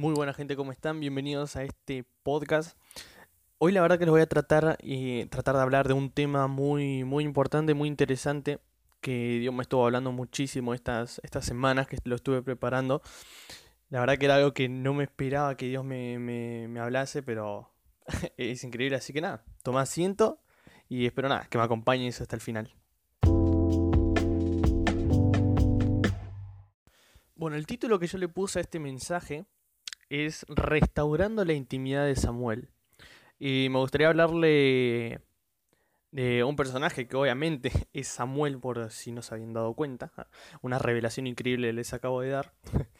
Muy buena gente, ¿cómo están? Bienvenidos a este podcast. Hoy la verdad que les voy a tratar y tratar de hablar de un tema muy muy importante, muy interesante que Dios me estuvo hablando muchísimo estas, estas semanas que lo estuve preparando. La verdad que era algo que no me esperaba que Dios me, me, me hablase, pero es increíble. Así que nada, toma asiento y espero nada, que me acompañes hasta el final. Bueno, el título que yo le puse a este mensaje es Restaurando la intimidad de Samuel. Y me gustaría hablarle de un personaje que obviamente es Samuel, por si no se habían dado cuenta. Una revelación increíble les acabo de dar.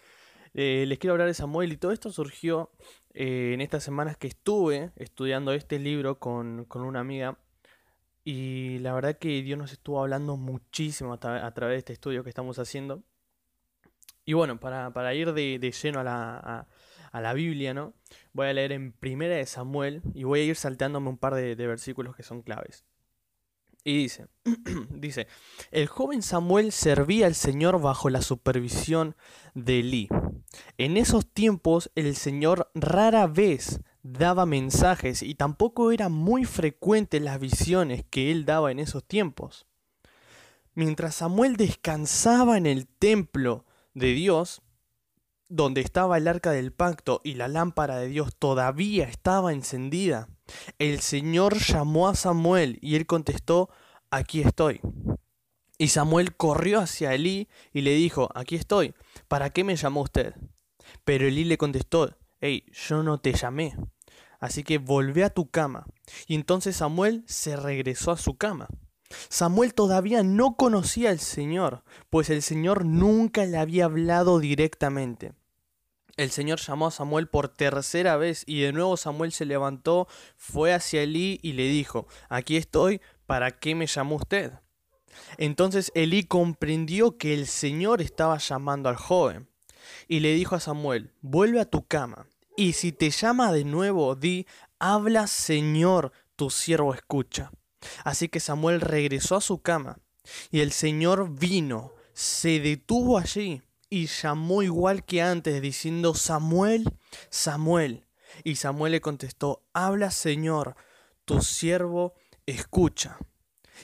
Eh, les quiero hablar de Samuel y todo esto surgió eh, en estas semanas que estuve estudiando este libro con, con, una amiga. Y la verdad que Dios nos estuvo hablando muchísimo a, tra a través de este estudio que estamos haciendo. Y bueno, para, para ir de, de, lleno a la, a, la Biblia, ¿no? Voy a leer en Primera de Samuel y voy a ir saltándome un par de, versículos que son claves. Y dice, dice, el joven Samuel servía al Señor bajo la supervisión de Elí. En esos tiempos el Señor rara vez daba mensajes y tampoco eran muy frecuentes las visiones que él daba en esos tiempos. Mientras Samuel descansaba en el templo de Dios, donde estaba el arca del pacto y la lámpara de Dios todavía estaba encendida, el Señor llamó a Samuel y él contestó, aquí estoy. Y Samuel corrió hacia Elí y le dijo, aquí estoy, ¿para qué me llamó usted? Pero Elí le contestó, hey, yo no te llamé. Así que volvé a tu cama. Y entonces Samuel se regresó a su cama. Samuel todavía no conocía al Señor, pues el Señor nunca le había hablado directamente. El Señor llamó a Samuel por tercera vez y de nuevo Samuel se levantó, fue hacia Elí y le dijo, aquí estoy, ¿para qué me llamó usted? Entonces Elí comprendió que el Señor estaba llamando al joven y le dijo a Samuel, vuelve a tu cama y si te llama de nuevo, di, habla Señor, tu siervo escucha. Así que Samuel regresó a su cama y el Señor vino, se detuvo allí y llamó igual que antes, diciendo, Samuel, Samuel. Y Samuel le contestó, habla Señor, tu siervo escucha.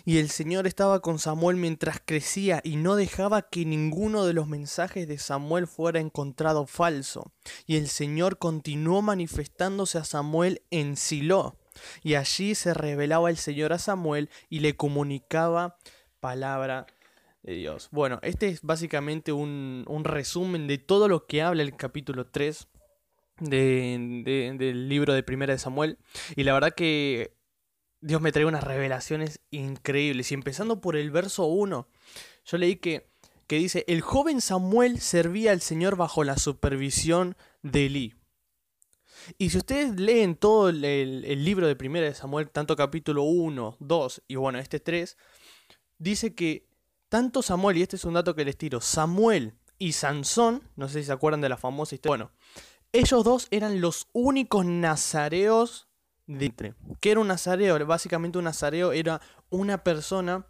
Y el Señor estaba con Samuel mientras crecía y no dejaba que ninguno de los mensajes de Samuel fuera encontrado falso. Y el Señor continuó manifestándose a Samuel en Silo. Y allí se revelaba el Señor a Samuel y le comunicaba palabra Dios. Bueno, este es básicamente un, un resumen de todo lo que habla el capítulo 3 de, de, del libro de Primera de Samuel. Y la verdad que Dios me trae unas revelaciones increíbles. Y empezando por el verso 1, yo leí que, que dice, el joven Samuel servía al Señor bajo la supervisión de Elí. Y si ustedes leen todo el, el libro de Primera de Samuel, tanto capítulo 1, 2 y bueno, este 3, dice que tanto Samuel, y este es un dato que les tiro, Samuel y Sansón, no sé si se acuerdan de la famosa historia, bueno, ellos dos eran los únicos nazareos de entre. ¿Qué era un nazareo? Básicamente un nazareo era una persona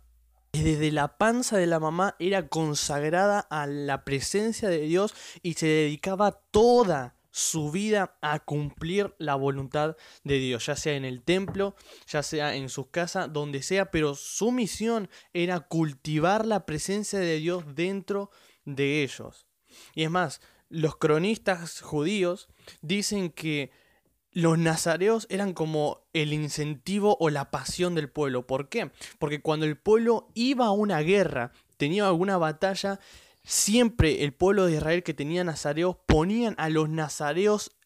que desde la panza de la mamá era consagrada a la presencia de Dios y se dedicaba toda su vida a cumplir la voluntad de Dios, ya sea en el templo, ya sea en sus casas, donde sea, pero su misión era cultivar la presencia de Dios dentro de ellos. Y es más, los cronistas judíos dicen que los nazareos eran como el incentivo o la pasión del pueblo. ¿Por qué? Porque cuando el pueblo iba a una guerra, tenía alguna batalla, siempre el pueblo de Israel que tenía nazareos ponían a los nazareos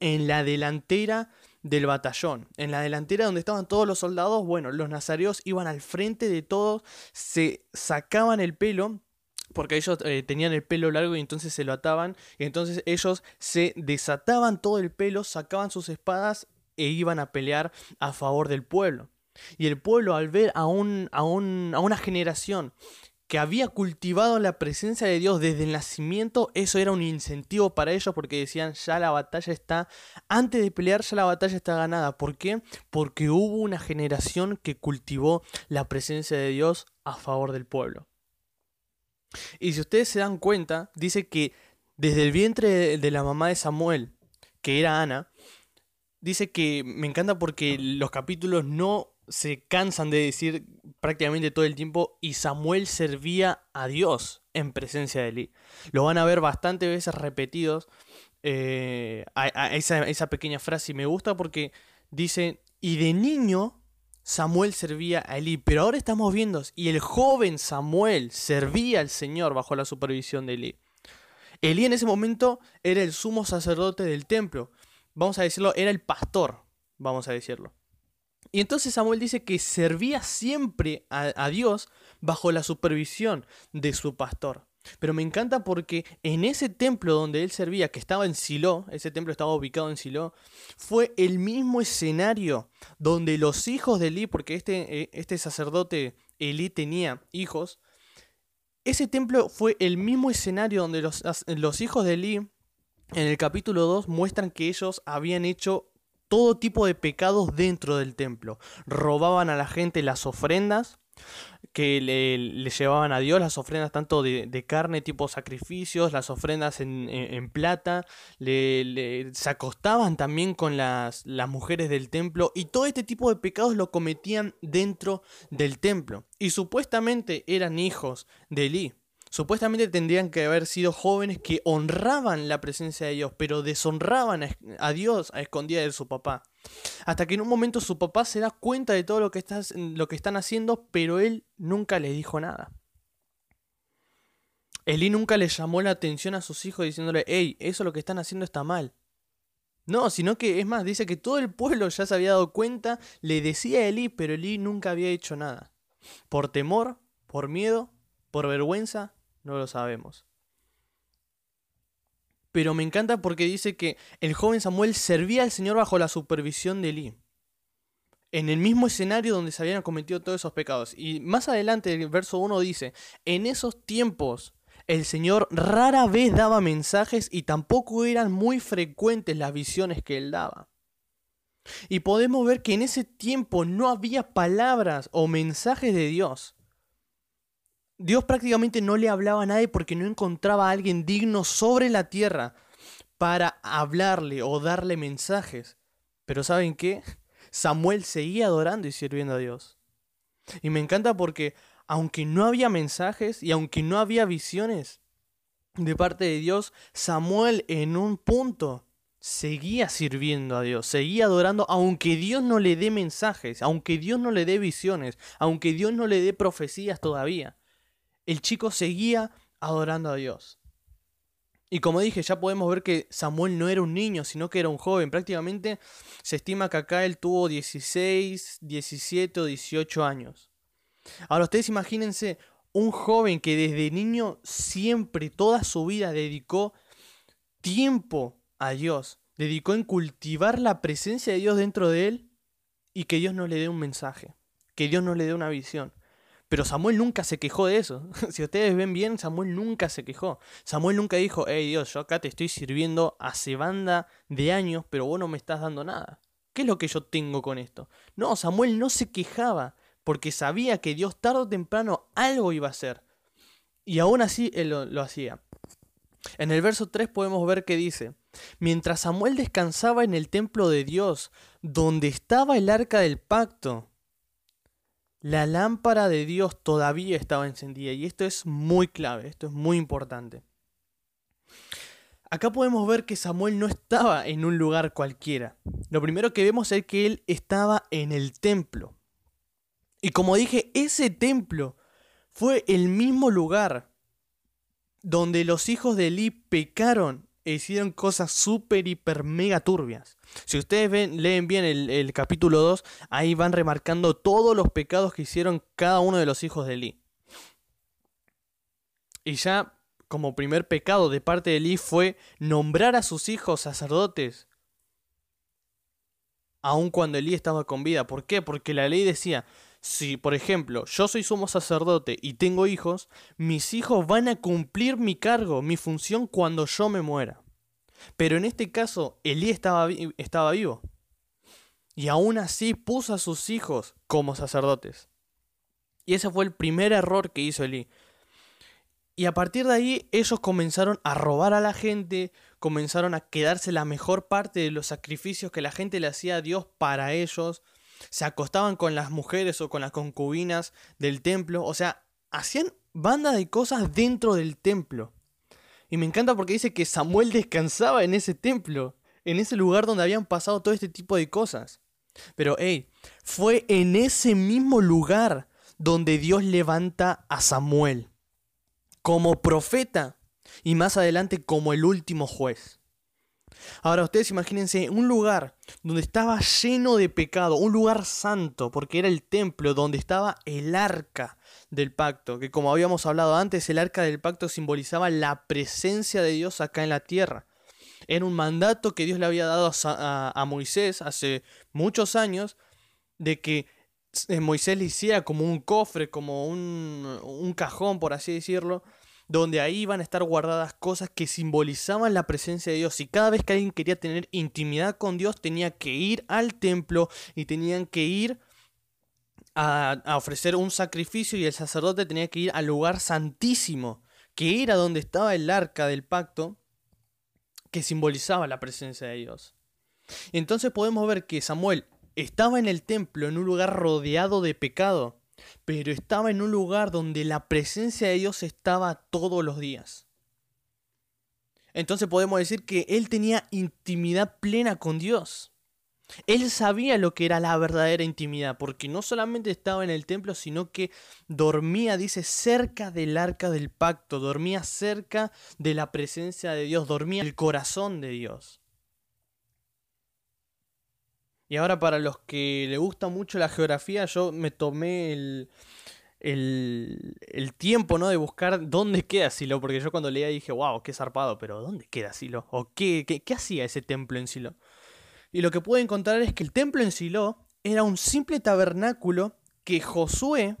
en la delantera del batallón. En la delantera donde estaban todos los soldados, bueno, los nazareos iban al frente de todos, se sacaban el pelo porque ellos eh, tenían el pelo largo y entonces se lo ataban, y entonces ellos se desataban todo el pelo, sacaban sus espadas e iban a pelear a favor del pueblo. Y el pueblo al ver a, un, a, un, a una generación que había cultivado la presencia de Dios desde el nacimiento, eso era un incentivo para ellos porque decían, ya la batalla está, antes de pelear ya la batalla está ganada. ¿Por qué? Porque hubo una generación que cultivó la presencia de Dios a favor del pueblo. Y si ustedes se dan cuenta, dice que desde el vientre de la mamá de Samuel, que era Ana, dice que me encanta porque los capítulos no se cansan de decir prácticamente todo el tiempo y Samuel servía a Dios en presencia de Eli. Lo van a ver bastantes veces repetidos eh, esa, esa, pequeña frase y me gusta porque dice, y de niño Samuel servía a Eli, pero ahora estamos viendo, y el joven Samuel servía al Señor bajo la supervisión de Eli. Elí en ese momento era el sumo sacerdote del templo, vamos a decirlo, era el pastor, vamos a decirlo. Y entonces Samuel dice que servía siempre a, Dios bajo la supervisión de su pastor. Pero me encanta porque en ese templo donde él servía, que estaba en Silo, ese templo estaba ubicado en Silo, fue el mismo escenario donde los hijos de Elí, porque este, eh, este sacerdote Elí tenía hijos, ese templo fue el mismo escenario donde los, los hijos de Elí, en el capítulo 2, muestran que ellos habían hecho todo tipo de pecados dentro del templo. Robaban a la gente las ofrendas que le, llevaban a Dios, las ofrendas tanto de, carne tipo sacrificios, las ofrendas en, plata, le, se acostaban también con las, las mujeres del templo y todo este tipo de pecados lo cometían dentro del templo. Y supuestamente eran hijos de Elí. Supuestamente tendrían que haber sido jóvenes que honraban la presencia de Dios, pero deshonraban a Dios a escondidas de su papá. Hasta que en un momento su papá se da cuenta de todo lo que, lo que están haciendo, pero él nunca les dijo nada. Elí nunca le llamó la atención a sus hijos diciéndole, hey, eso lo que están haciendo está mal. No, sino que es más, dice que todo el pueblo ya se había dado cuenta, le decía a Elí, pero Elí nunca había hecho nada. Por temor, por miedo, por vergüenza, no lo sabemos. Pero me encanta porque dice que el joven Samuel servía al Señor bajo la supervisión de Eli. En el mismo escenario donde se habían cometido todos esos pecados. Y más adelante, el verso 1 dice, en esos tiempos el Señor rara vez daba mensajes y tampoco eran muy frecuentes las visiones que él daba. Y podemos ver que en ese tiempo no había palabras o mensajes de Dios. Dios prácticamente no le hablaba a nadie porque no encontraba a alguien digno sobre la tierra para hablarle o darle mensajes. Pero ¿saben qué? Samuel seguía adorando y sirviendo a Dios. Y me encanta porque aunque no había mensajes y aunque no había visiones de parte de Dios, Samuel en un punto seguía sirviendo a Dios, seguía adorando, aunque Dios no le dé mensajes, aunque Dios no le dé visiones, aunque Dios no le dé profecías todavía el chico seguía adorando a Dios. Y como dije, ya podemos ver que Samuel no era un niño, sino que era un joven. Prácticamente se estima que acá él tuvo 16, 17 o 18 años. Ahora ustedes imagínense un joven que desde niño siempre, toda su vida, dedicó tiempo a Dios, dedicó en cultivar la presencia de Dios dentro de él y que Dios no le dé un mensaje, que Dios no le dé una visión. Pero Samuel nunca se quejó de eso. si ustedes ven bien, Samuel nunca se quejó. Samuel nunca dijo, hey Dios, yo acá te estoy sirviendo hace banda de años, pero vos no me estás dando nada. ¿Qué es lo que yo tengo con esto? No, Samuel no se quejaba, porque sabía que Dios tarde o temprano algo iba a hacer. Y aún así él lo, lo hacía. En el verso 3 podemos ver que dice, mientras Samuel descansaba en el templo de Dios, donde estaba el arca del pacto, la lámpara de Dios todavía estaba encendida y esto es muy clave, esto es muy importante. Acá podemos ver que Samuel no estaba en un lugar cualquiera. Lo primero que vemos es que él estaba en el templo. Y como dije, ese templo fue el mismo lugar donde los hijos de Eli pecaron hicieron cosas súper, hiper, mega turbias. Si ustedes ven, leen bien el, capítulo 2, ahí van remarcando todos los pecados que hicieron cada uno de los hijos de Eli. Y ya como primer pecado de parte de Eli fue nombrar a sus hijos sacerdotes. Aun cuando Eli estaba con vida. ¿Por qué? Porque la ley decía, si por ejemplo yo soy sumo sacerdote y tengo hijos, mis hijos van a cumplir mi cargo, mi función cuando yo me muera. Pero en este caso, Elí estaba, estaba vivo. Y aún así puso a sus hijos como sacerdotes. Y ese fue el primer error que hizo Elí. Y a partir de ahí ellos comenzaron a robar a la gente, comenzaron a quedarse la mejor parte de los sacrificios que la gente le hacía a Dios para ellos, se acostaban con las mujeres o con las concubinas del templo, o sea, hacían banda de cosas dentro del templo. Y me encanta porque dice que Samuel descansaba en ese templo, en ese lugar donde habían pasado todo este tipo de cosas. Pero, hey, fue en ese mismo lugar donde Dios levanta a Samuel como profeta y más adelante como el último juez. Ahora ustedes imagínense un lugar donde estaba lleno de pecado, un lugar santo, porque era el templo donde estaba el arca del pacto, que como habíamos hablado antes, el arca del pacto simbolizaba la presencia de Dios acá en la tierra. Era un mandato que Dios le había dado a, Moisés hace muchos años de que eh, Moisés le hiciera como un cofre, como un, un cajón, por así decirlo, donde ahí iban a estar guardadas cosas que simbolizaban la presencia de Dios. Y cada vez que alguien quería tener intimidad con Dios, tenía que ir al templo y tenían que ir a, ofrecer un sacrificio y el sacerdote tenía que ir al lugar santísimo, que era donde estaba el arca del pacto, que simbolizaba la presencia de Dios. entonces podemos ver que Samuel estaba en el templo en un lugar rodeado de pecado pero estaba en un lugar donde la presencia de Dios estaba todos los días. Entonces podemos decir que él tenía intimidad plena con Dios. Él sabía lo que era la verdadera intimidad, porque no solamente estaba en el templo, sino que dormía, dice, cerca del arca del pacto, dormía cerca de la presencia de Dios, dormía en el corazón de Dios. Y ahora para los que le gusta mucho la geografía, yo me tomé el, el, tiempo ¿no? de buscar dónde queda Silo, porque yo cuando leía dije, wow, qué zarpado, pero ¿dónde queda Silo? ¿O qué, qué, qué hacía ese templo en Silo? Y lo que pude encontrar es que el templo en Silo era un simple tabernáculo que Josué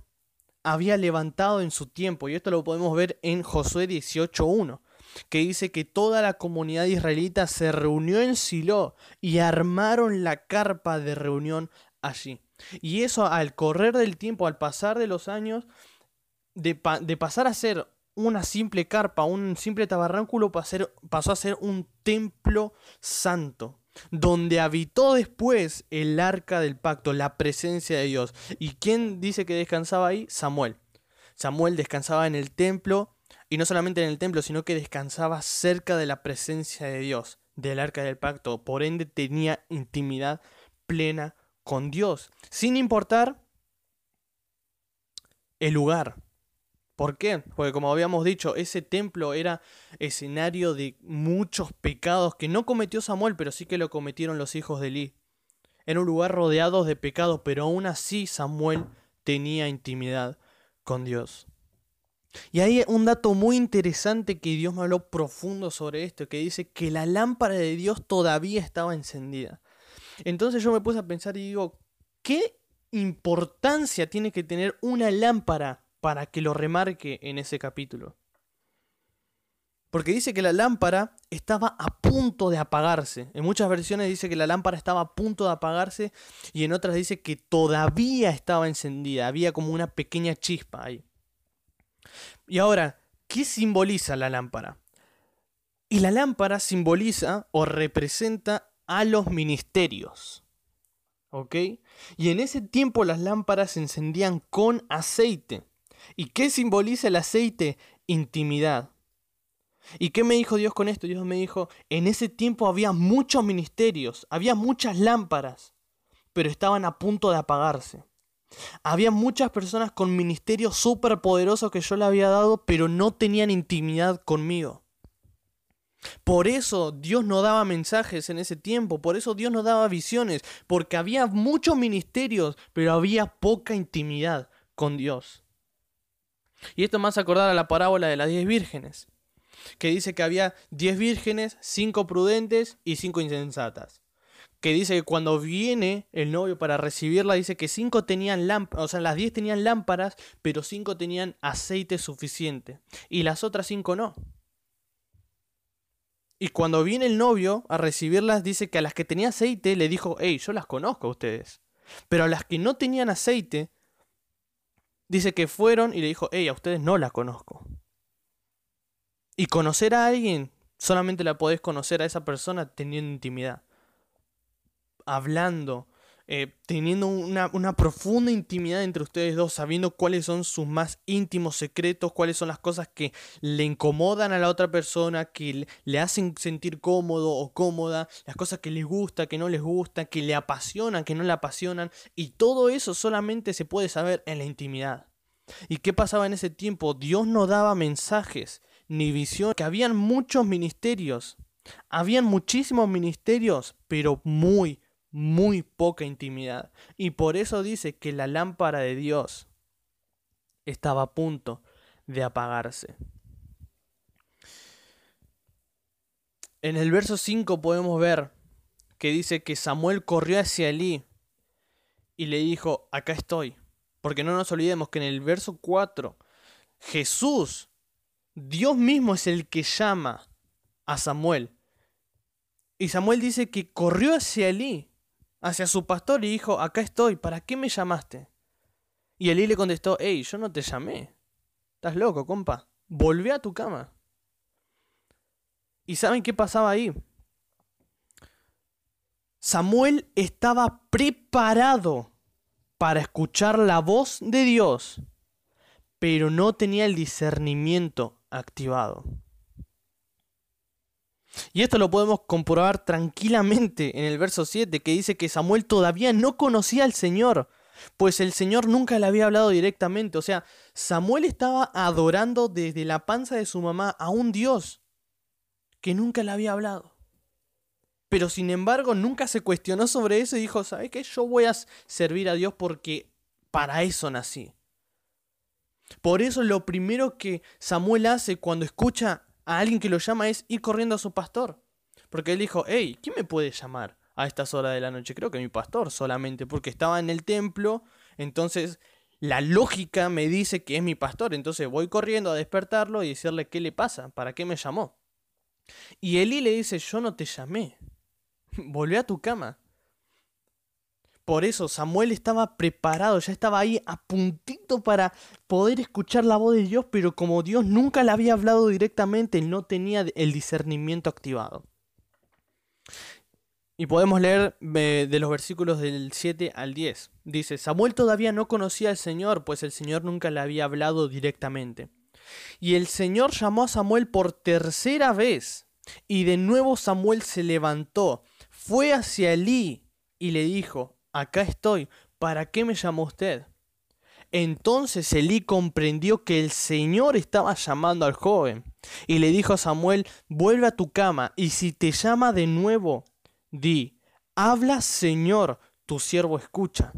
había levantado en su tiempo, y esto lo podemos ver en Josué 18.1 que dice que toda la comunidad israelita se reunió en Silo y armaron la carpa de reunión allí. Y eso al correr del tiempo, al pasar de los años, de, pasar a ser una simple carpa, un simple tabernáculo, pasó a ser un templo santo, donde habitó después el arca del pacto, la presencia de Dios. ¿Y quién dice que descansaba ahí? Samuel. Samuel descansaba en el templo y no solamente en el templo, sino que descansaba cerca de la presencia de Dios, del arca del pacto. Por ende tenía intimidad plena con Dios, sin importar el lugar. ¿Por qué? Porque como habíamos dicho, ese templo era escenario de muchos pecados que no cometió Samuel, pero sí que lo cometieron los hijos de Eli. Era un lugar rodeado de pecados, pero aún así Samuel tenía intimidad con Dios. Y hay un dato muy interesante que Dios me habló profundo sobre esto, que dice que la lámpara de Dios todavía estaba encendida. Entonces yo me puse a pensar y digo, ¿qué importancia tiene que tener una lámpara para que lo remarque en ese capítulo? Porque dice que la lámpara estaba a punto de apagarse. En muchas versiones dice que la lámpara estaba a punto de apagarse y en otras dice que todavía estaba encendida. Había como una pequeña chispa ahí. Y ahora, ¿qué simboliza la lámpara? Y la lámpara simboliza o representa a los ministerios. ¿Ok? Y en ese tiempo las lámparas se encendían con aceite. ¿Y qué simboliza el aceite? Intimidad. ¿Y qué me dijo Dios con esto? Dios me dijo, en ese tiempo había muchos ministerios, había muchas lámparas, pero estaban a punto de apagarse. Había muchas personas con ministerios súper poderosos que yo le había dado, pero no tenían intimidad conmigo. Por eso Dios no daba mensajes en ese tiempo, por eso Dios no daba visiones, porque había muchos ministerios, pero había poca intimidad con Dios. Y esto hace acordar a la parábola de las diez vírgenes, que dice que había diez vírgenes, cinco prudentes y cinco insensatas que dice que cuando viene el novio para recibirla, dice que cinco tenían lámparas, o sea, las diez tenían lámparas, pero cinco tenían aceite suficiente, y las otras cinco no. Y cuando viene el novio a recibirlas, dice que a las que tenía aceite le dijo, hey, yo las conozco a ustedes. Pero a las que no tenían aceite, dice que fueron y le dijo, hey, a ustedes no las conozco. Y conocer a alguien, solamente la podés conocer a esa persona teniendo intimidad. Hablando, eh, teniendo una, una, profunda intimidad entre ustedes dos, sabiendo cuáles son sus más íntimos secretos, cuáles son las cosas que le incomodan a la otra persona, que le hacen sentir cómodo o cómoda, las cosas que les gusta, que no les gusta, que le apasionan, que no le apasionan, y todo eso solamente se puede saber en la intimidad. ¿Y qué pasaba en ese tiempo? Dios no daba mensajes ni visión, que habían muchos ministerios, habían muchísimos ministerios, pero muy, muy poca intimidad. Y por eso dice que la lámpara de Dios estaba a punto de apagarse. En el verso 5 podemos ver que dice que Samuel corrió hacia Elí y le dijo, acá estoy. Porque no nos olvidemos que en el verso 4 Jesús, Dios mismo es el que llama a Samuel. Y Samuel dice que corrió hacia Elí hacia su pastor y dijo, acá estoy, ¿para qué me llamaste? Y Elí le contestó, hey, yo no te llamé. Estás loco, compa. Volvé a tu cama. ¿Y saben qué pasaba ahí? Samuel estaba preparado para escuchar la voz de Dios, pero no tenía el discernimiento activado. Y esto lo podemos comprobar tranquilamente en el verso 7, que dice que Samuel todavía no conocía al Señor, pues el Señor nunca le había hablado directamente. O sea, Samuel estaba adorando desde la panza de su mamá a un Dios que nunca le había hablado. Pero sin embargo, nunca se cuestionó sobre eso y dijo, ¿sabes qué? Yo voy a servir a Dios porque para eso nací. Por eso lo primero que Samuel hace cuando escucha a alguien que lo llama es ir corriendo a su pastor. Porque él dijo, hey, ¿quién me puede llamar a estas horas de la noche? Creo que mi pastor solamente, porque estaba en el templo, entonces la lógica me dice que es mi pastor, entonces voy corriendo a despertarlo y decirle qué le pasa, para qué me llamó. Y Elí le dice, yo no te llamé, volvé a tu cama. Por eso Samuel estaba preparado, ya estaba ahí a puntito para poder escuchar la voz de Dios, pero como Dios nunca le había hablado directamente, no tenía el discernimiento activado. Y podemos leer eh, de los versículos del 7 al 10. Dice, Samuel todavía no conocía al Señor, pues el Señor nunca le había hablado directamente. Y el Señor llamó a Samuel por tercera vez, y de nuevo Samuel se levantó, fue hacia Elí y le dijo, acá estoy, ¿para qué me llamó usted? Entonces Elí comprendió que el Señor estaba llamando al joven y le dijo a Samuel, vuelve a tu cama y si te llama de nuevo, di, habla Señor, tu siervo escucha.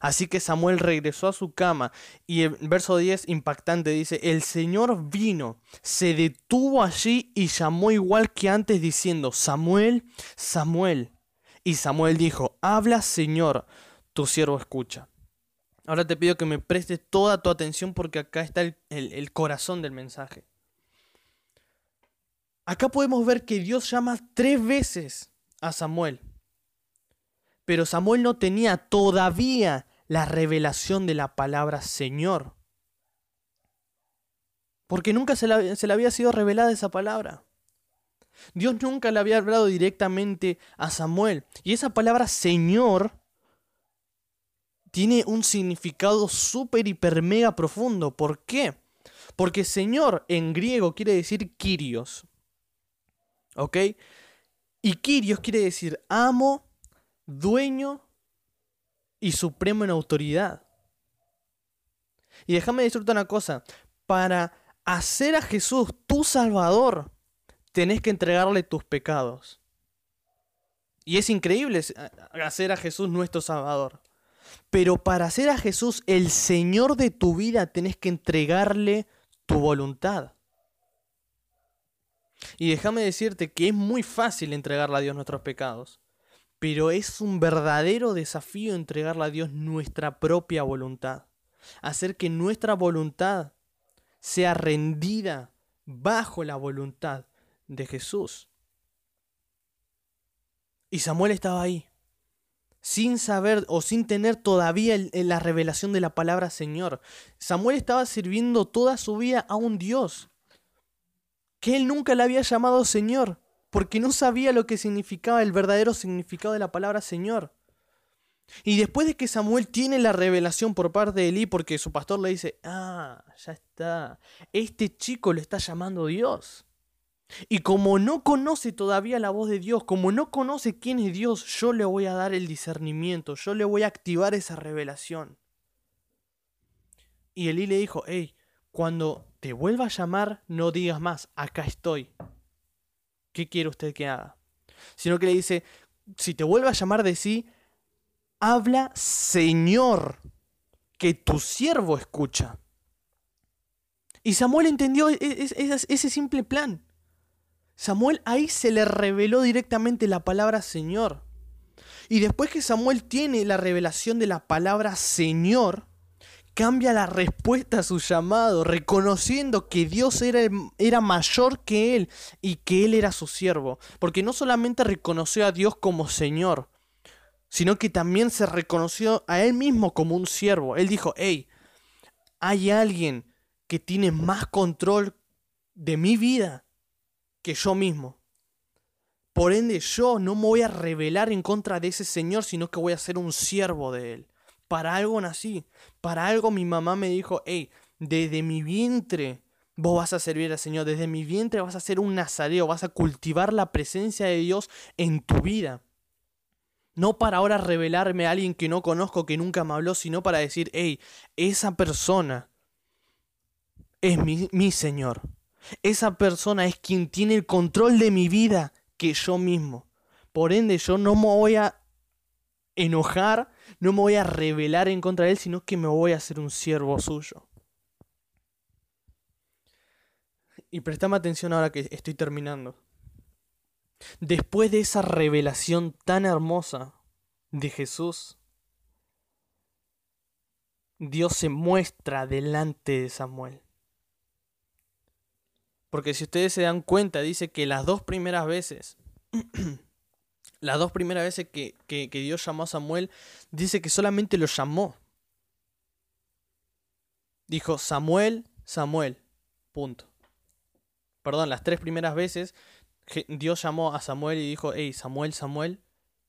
Así que Samuel regresó a su cama y el verso 10 impactante dice, el Señor vino, se detuvo allí y llamó igual que antes diciendo, Samuel, Samuel. Y Samuel dijo, habla Señor, tu siervo escucha. Ahora te pido que me prestes toda tu atención porque acá está el, corazón del mensaje. Acá podemos ver que Dios llama tres veces a Samuel. Pero Samuel no tenía todavía la revelación de la palabra Señor. Porque nunca se le había sido revelada esa palabra. Dios nunca le había hablado directamente a Samuel. Y esa palabra Señor tiene un significado súper, hiper, mega profundo. ¿Por qué? Porque Señor en griego quiere decir Kyrios. ¿Ok? Y Kyrios quiere decir amo, dueño y supremo en autoridad. Y déjame decirte una cosa. Para hacer a Jesús tu Salvador, tenés que entregarle tus pecados. Y es increíble hacer a Jesús nuestro Salvador. Pero para hacer a Jesús el Señor de tu vida, tenés que entregarle tu voluntad. Y déjame decirte que es muy fácil entregarle a Dios nuestros pecados. Pero es un verdadero desafío entregarle a Dios nuestra propia voluntad. Hacer que nuestra voluntad sea rendida bajo la voluntad de Jesús. Y Samuel estaba ahí, sin saber o sin tener todavía la revelación de la palabra Señor. Samuel estaba sirviendo toda su vida a un Dios que él nunca le había llamado Señor, porque no sabía lo que significaba el verdadero significado de la palabra Señor. Y después de que Samuel tiene la revelación por parte de Eli, porque su pastor le dice, ah, ya está, este chico lo está llamando Dios. Y como no conoce todavía la voz de Dios, como no conoce quién es Dios, yo le voy a dar el discernimiento, yo le voy a activar esa revelación. Y Elí le dijo, hey, cuando te vuelva a llamar, no digas más, acá estoy. ¿Qué quiere usted que haga? Sino que le dice, si te vuelve a llamar de sí, habla Señor, que tu siervo escucha. Y Samuel entendió e-, e-, ese simple plan. Samuel ahí se le reveló directamente la palabra Señor. Y después que Samuel tiene la revelación de la palabra Señor, cambia la respuesta a su llamado, reconociendo que Dios era, era, mayor que él y que él era su siervo. Porque no solamente reconoció a Dios como Señor, sino que también se reconoció a él mismo como un siervo. Él dijo, hey, hay alguien que tiene más control de mi vida que yo mismo. Por ende, yo no me voy a rebelar en contra de ese Señor, sino que voy a ser un siervo de Él. Para algo nací. Para algo mi mamá me dijo, hey, desde mi vientre vos vas a servir al Señor. Desde mi vientre vas a ser un nazareo. Vas a cultivar la presencia de Dios en tu vida. No para ahora revelarme a alguien que no conozco, que nunca me habló, sino para decir, hey, esa persona es mi, mi Señor. Esa persona es quien tiene el control de mi vida que yo mismo. Por ende, yo no me voy a enojar, no me voy a rebelar en contra de él, sino que me voy a hacer un siervo suyo. Y prestame atención ahora que estoy terminando. Después de esa revelación tan hermosa de Jesús, Dios se muestra delante de Samuel. Porque si ustedes se dan cuenta, dice que las dos primeras veces, las dos primeras veces que, que, Dios llamó a Samuel, dice que solamente lo llamó. Dijo Samuel, Samuel, punto. Perdón, las tres primeras veces Dios llamó a Samuel y dijo, hey, Samuel, Samuel,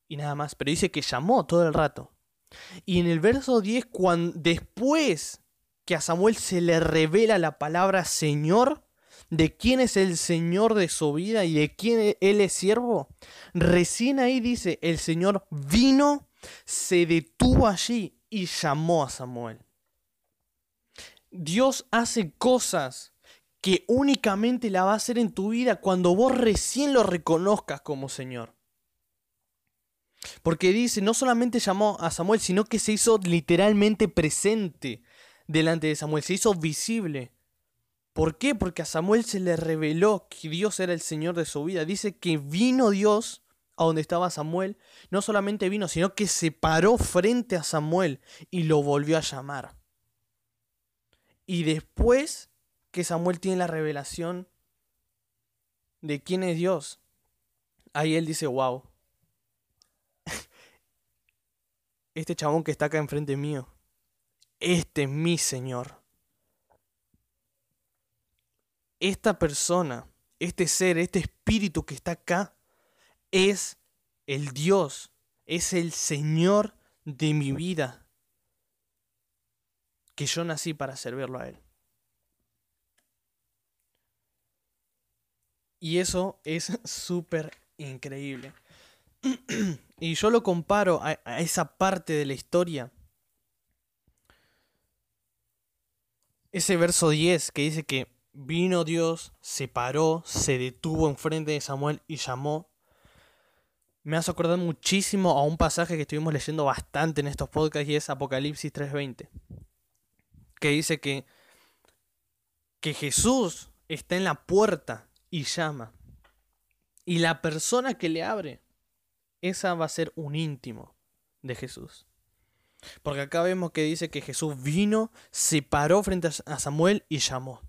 y nada más. Pero dice que llamó todo el rato. Y en el verso 10, cuando, después que a Samuel se le revela la palabra Señor, de quién es el Señor de su vida y de quién Él es siervo, recién ahí dice, el Señor vino, se detuvo allí y llamó a Samuel. Dios hace cosas que únicamente la va a hacer en tu vida cuando vos recién lo reconozcas como Señor. Porque dice, no solamente llamó a Samuel, sino que se hizo literalmente presente delante de Samuel, se hizo visible. ¿Por qué? Porque a Samuel se le reveló que Dios era el Señor de su vida. Dice que vino Dios a donde estaba Samuel. No solamente vino, sino que se paró frente a Samuel y lo volvió a llamar. Y después que Samuel tiene la revelación de quién es Dios, ahí él dice, wow, este chabón que está acá enfrente mío, este es mi Señor esta persona, este ser, este espíritu que está acá, es el Dios, es el Señor de mi vida, que yo nací para servirlo a Él. Y eso es súper increíble. y yo lo comparo a, esa parte de la historia. Ese verso 10 que dice que Vino Dios, se paró, se detuvo enfrente de Samuel y llamó. Me hace acordar muchísimo a un pasaje que estuvimos leyendo bastante en estos podcasts y es Apocalipsis 3:20. Que dice que, que Jesús está en la puerta y llama. Y la persona que le abre, esa va a ser un íntimo de Jesús. Porque acá vemos que dice que Jesús vino, se paró frente a Samuel y llamó.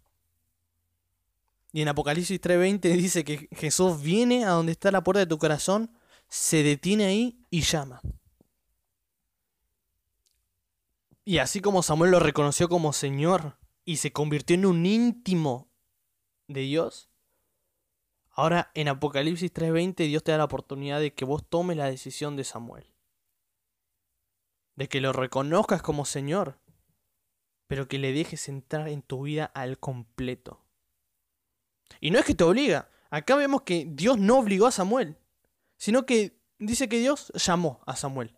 Y en Apocalipsis 3:20 dice que Jesús viene a donde está la puerta de tu corazón, se detiene ahí y llama. Y así como Samuel lo reconoció como Señor y se convirtió en un íntimo de Dios, Ahora en Apocalipsis 3:20 Dios te da la oportunidad de que vos tomes la decisión de Samuel. De que lo reconozcas como Señor, pero que le dejes entrar en tu vida al completo. Y no es que te obliga. Acá vemos que Dios no obligó a Samuel, sino que dice que Dios llamó a Samuel.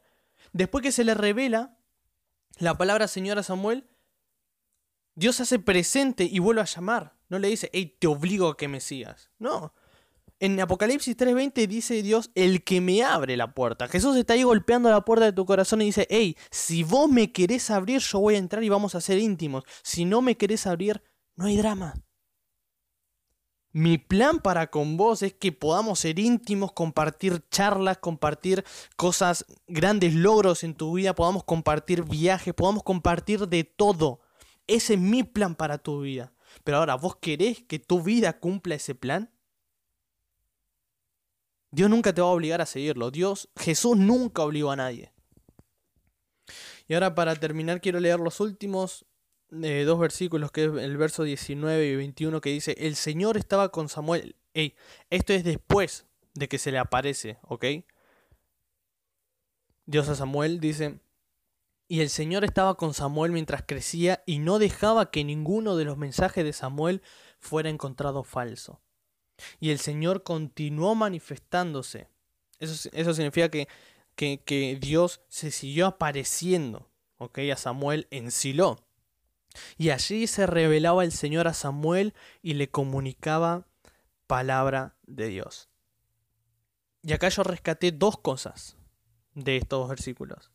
Después que se le revela la palabra Señor a Samuel, Dios hace presente y vuelve a llamar. No le dice, hey, te obligo a que me sigas. No. En Apocalipsis 3:20 dice Dios, el que me abre la puerta. Jesús está ahí golpeando la puerta de tu corazón y dice, hey, si vos me querés abrir, yo voy a entrar y vamos a ser íntimos. Si no me querés abrir, no hay drama. Mi plan para con vos es que podamos ser íntimos, compartir charlas, compartir cosas, grandes logros en tu vida, podamos compartir viajes, podamos compartir de todo. Ese es mi plan para tu vida. Pero ahora, ¿vos querés que tu vida cumpla ese plan? Dios nunca te va a obligar a seguirlo. Dios, Jesús nunca obligó a nadie. Y ahora para terminar quiero leer los últimos eh, dos versículos, que es el verso 19 y 21, que dice, el Señor estaba con Samuel. Ey, esto es después de que se le aparece, ¿ok? Dios a Samuel dice, y el Señor estaba con Samuel mientras crecía y no dejaba que ninguno de los mensajes de Samuel fuera encontrado falso. Y el Señor continuó manifestándose. Eso, eso significa que, que, que, Dios se siguió apareciendo ¿ok? a Samuel en Silo. Y allí se revelaba el Señor a Samuel y le comunicaba palabra de Dios. Y acá yo rescaté dos cosas de estos versículos.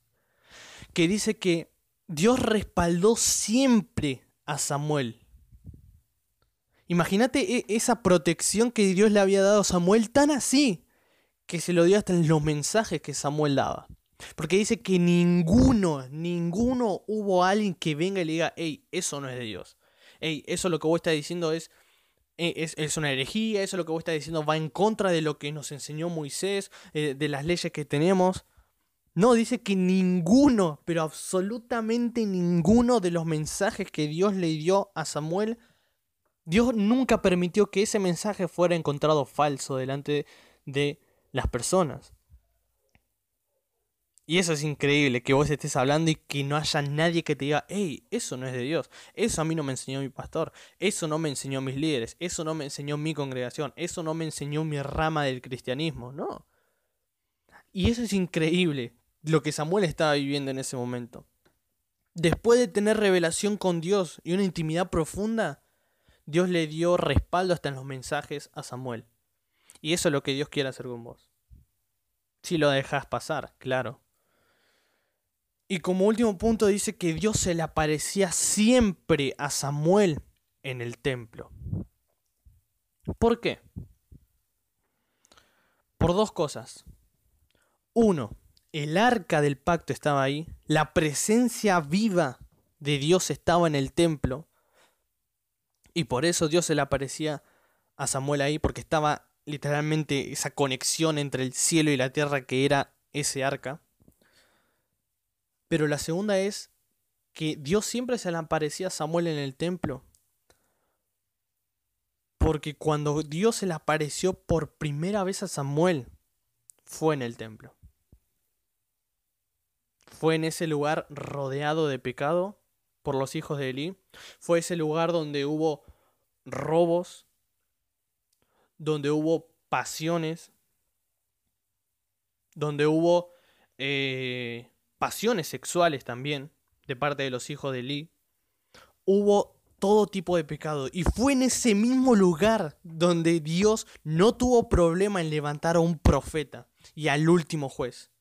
Que dice que Dios respaldó siempre a Samuel. Imagínate e, esa protección que Dios le había dado a Samuel tan así que se lo dio hasta en los mensajes que Samuel daba. Porque dice que ninguno, ninguno hubo alguien que venga y le diga, hey, eso no es de Dios. Hey, eso lo que vos estás diciendo es, eh, es, es, una herejía, eso lo que vos estás diciendo va en contra de lo que nos enseñó Moisés, eh, de las leyes que tenemos. No, dice que ninguno, pero absolutamente ninguno de los mensajes que Dios le dio a Samuel, Dios nunca permitió que ese mensaje fuera encontrado falso delante de las personas. Y eso es increíble, que vos estés hablando y que no haya nadie que te diga, hey, eso no es de Dios, eso a mí no me enseñó mi pastor, eso no me enseñó mis líderes, eso no me enseñó mi congregación, eso no me enseñó mi rama del cristianismo, no. Y eso es increíble, lo que Samuel estaba viviendo en ese momento. Después de tener revelación con Dios y una intimidad profunda, Dios le dio respaldo hasta en los mensajes a Samuel. Y eso es lo que Dios quiere hacer con vos. Si lo dejas pasar, claro. Y como último punto dice que Dios se le aparecía siempre a Samuel en el templo. ¿Por qué? Por dos cosas. Uno, el arca del pacto estaba ahí, la presencia viva de Dios estaba en el templo, y por eso Dios se le aparecía a Samuel ahí, porque estaba literalmente esa conexión entre el cielo y la tierra que era ese arca. Pero la segunda es que Dios siempre se le aparecía a Samuel en el templo. Porque cuando Dios se le apareció por primera vez a Samuel, fue en el templo. Fue en ese lugar rodeado de pecado por los hijos de Elí. Fue ese lugar donde hubo robos, donde hubo pasiones, donde hubo eh, pasiones sexuales también de parte de los hijos de Eli. Hubo todo tipo de pecado. Y fue en ese mismo lugar donde Dios no tuvo problema en levantar a un profeta y al último juez.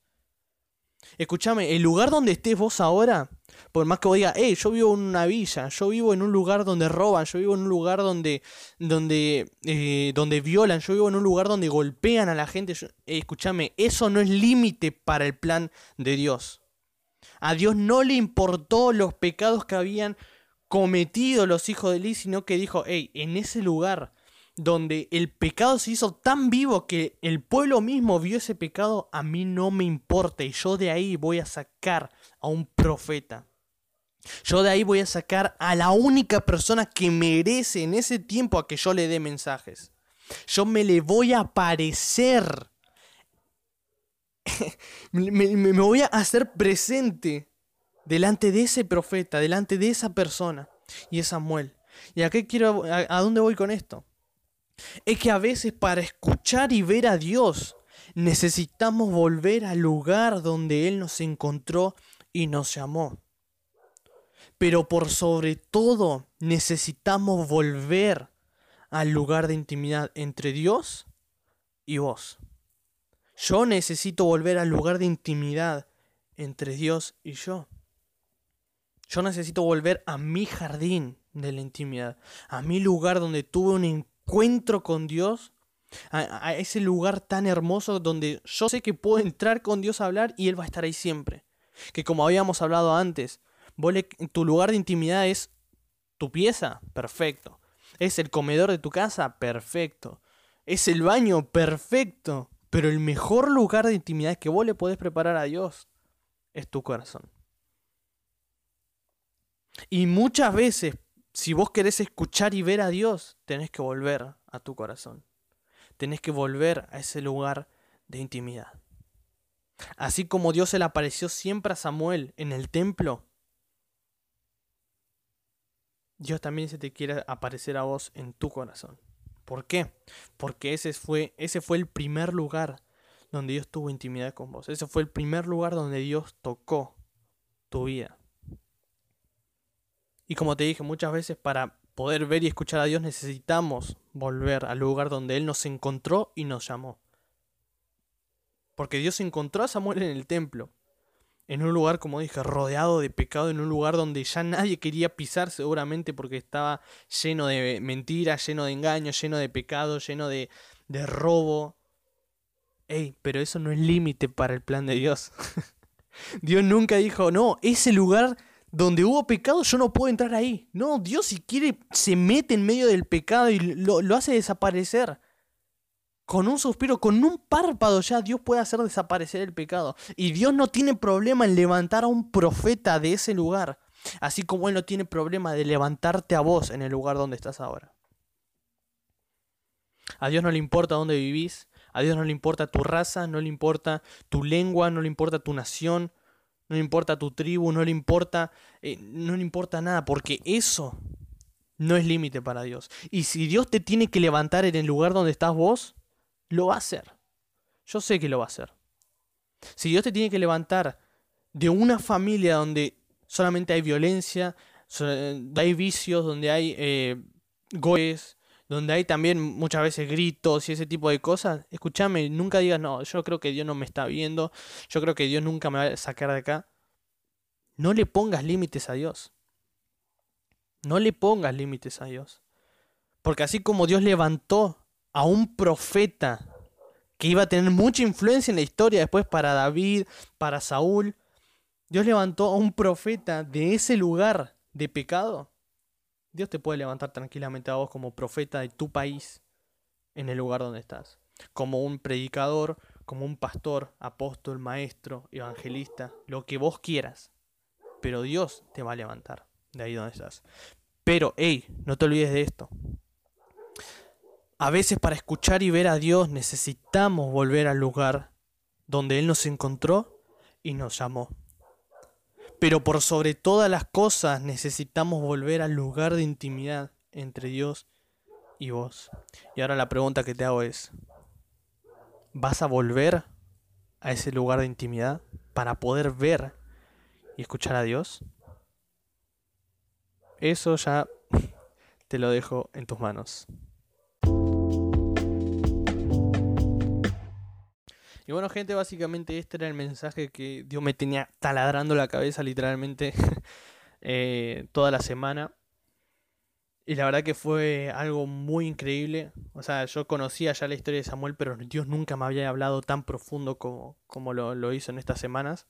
Escúchame, el lugar donde estés vos ahora, por más que vos digas, hey, yo vivo en una villa, yo vivo en un lugar donde roban, yo vivo en un lugar donde, donde, eh, donde violan, yo vivo en un lugar donde golpean a la gente, escúchame, eso no es límite para el plan de Dios. A Dios no le importó los pecados que habían cometido los hijos de Eli, sino que dijo, hey, en ese lugar donde el pecado se hizo tan vivo que el pueblo mismo vio ese pecado, a mí no me importa y yo de ahí voy a sacar a un profeta. Yo de ahí voy a sacar a la única persona que merece en ese tiempo a que yo le dé mensajes. Yo me le voy a aparecer. me, voy a hacer presente delante de ese profeta, delante de esa persona. Y es Samuel. ¿Y a qué quiero, a dónde voy con esto? Es que a veces para escuchar y ver a Dios necesitamos volver al lugar donde Él nos encontró y nos llamó. Pero por sobre todo necesitamos volver al lugar de intimidad entre Dios y vos. Yo necesito volver al lugar de intimidad entre Dios y yo. Yo necesito volver a mi jardín de la intimidad, a mi lugar donde tuve un encuentro con Dios, a, ese lugar tan hermoso donde yo sé que puedo entrar con Dios a hablar y Él va a estar ahí siempre. Que como habíamos hablado antes, tu lugar de intimidad es tu pieza, perfecto. Es el comedor de tu casa, perfecto. Es el baño, perfecto. Pero el mejor lugar de intimidad que vos le podés preparar a Dios es tu corazón. Y muchas veces, si vos querés escuchar y ver a Dios, tenés que volver a tu corazón. Tenés que volver a ese lugar de intimidad. Así como Dios se le apareció siempre a Samuel en el templo, Dios también se te quiere aparecer a vos en tu corazón. ¿Por qué? Porque ese fue, ese fue el primer lugar donde Dios tuvo intimidad con vos. Ese fue el primer lugar donde Dios tocó tu vida. Y como te dije muchas veces, para poder ver y escuchar a Dios necesitamos volver al lugar donde Él nos encontró y nos llamó. Porque Dios encontró a Samuel en el templo, en un lugar, como dije, rodeado de pecado, en un lugar donde ya nadie quería pisar seguramente porque estaba lleno de mentiras, lleno de engaños, lleno de pecado, lleno de, de robo. Ey, pero eso no es límite para el plan de Dios. Dios nunca dijo, no, ese lugar donde hubo pecado yo no puedo entrar ahí. No, Dios si quiere se mete en medio del pecado y lo, lo hace desaparecer con un suspiro, con un párpado ya Dios puede hacer desaparecer el pecado. Y Dios no tiene problema en levantar a un profeta de ese lugar, así como Él no tiene problema de levantarte a vos en el lugar donde estás ahora. A Dios no le importa dónde vivís, a Dios no le importa tu raza, no le importa tu lengua, no le importa tu nación, no le importa tu tribu, no le importa, eh, no le importa nada, porque eso no es límite para Dios. Y si Dios te tiene que levantar en el lugar donde estás vos, lo va a hacer. Yo sé que lo va a hacer. Si Dios te tiene que levantar de una familia donde solamente hay violencia, donde hay vicios, donde hay eh, donde hay también muchas veces gritos y ese tipo de cosas, escúchame, nunca digas, no, yo creo que Dios no me está viendo, yo creo que Dios nunca me va a sacar de acá. No le pongas límites a Dios. No le pongas límites a Dios. Porque así como Dios levantó a un profeta que iba a tener mucha influencia en la historia después para David, para Saúl. Dios levantó a un profeta de ese lugar de pecado. Dios te puede levantar tranquilamente a vos como profeta de tu país en el lugar donde estás. Como un predicador, como un pastor, apóstol, maestro, evangelista, lo que vos quieras. Pero Dios te va a levantar de ahí donde estás. Pero, hey, no te olvides de esto. A veces para escuchar y ver a Dios necesitamos volver al lugar donde Él nos encontró y nos llamó. Pero por sobre todas las cosas necesitamos volver al lugar de intimidad entre Dios y vos. Y ahora la pregunta que te hago es, ¿vas a volver a ese lugar de intimidad para poder ver y escuchar a Dios? Eso ya te lo dejo en tus manos. Y bueno, gente, básicamente este era el mensaje que Dios me tenía taladrando la cabeza literalmente eh, toda la semana. Y la verdad que fue algo muy increíble. O sea, yo conocía ya la historia de Samuel, pero Dios nunca me había hablado tan profundo como, como lo, lo hizo en estas semanas.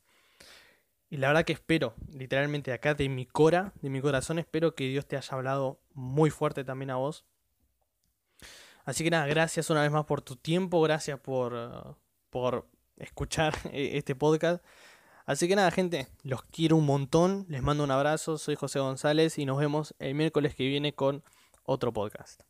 Y la verdad que espero, literalmente acá de mi cora, de mi corazón, espero que Dios te haya hablado muy fuerte también a vos. Así que nada, gracias una vez más por tu tiempo, gracias por, por escuchar e-, este podcast. Así que nada, gente, los quiero un montón. Les mando un abrazo. Soy José González y nos vemos el miércoles que viene con otro podcast.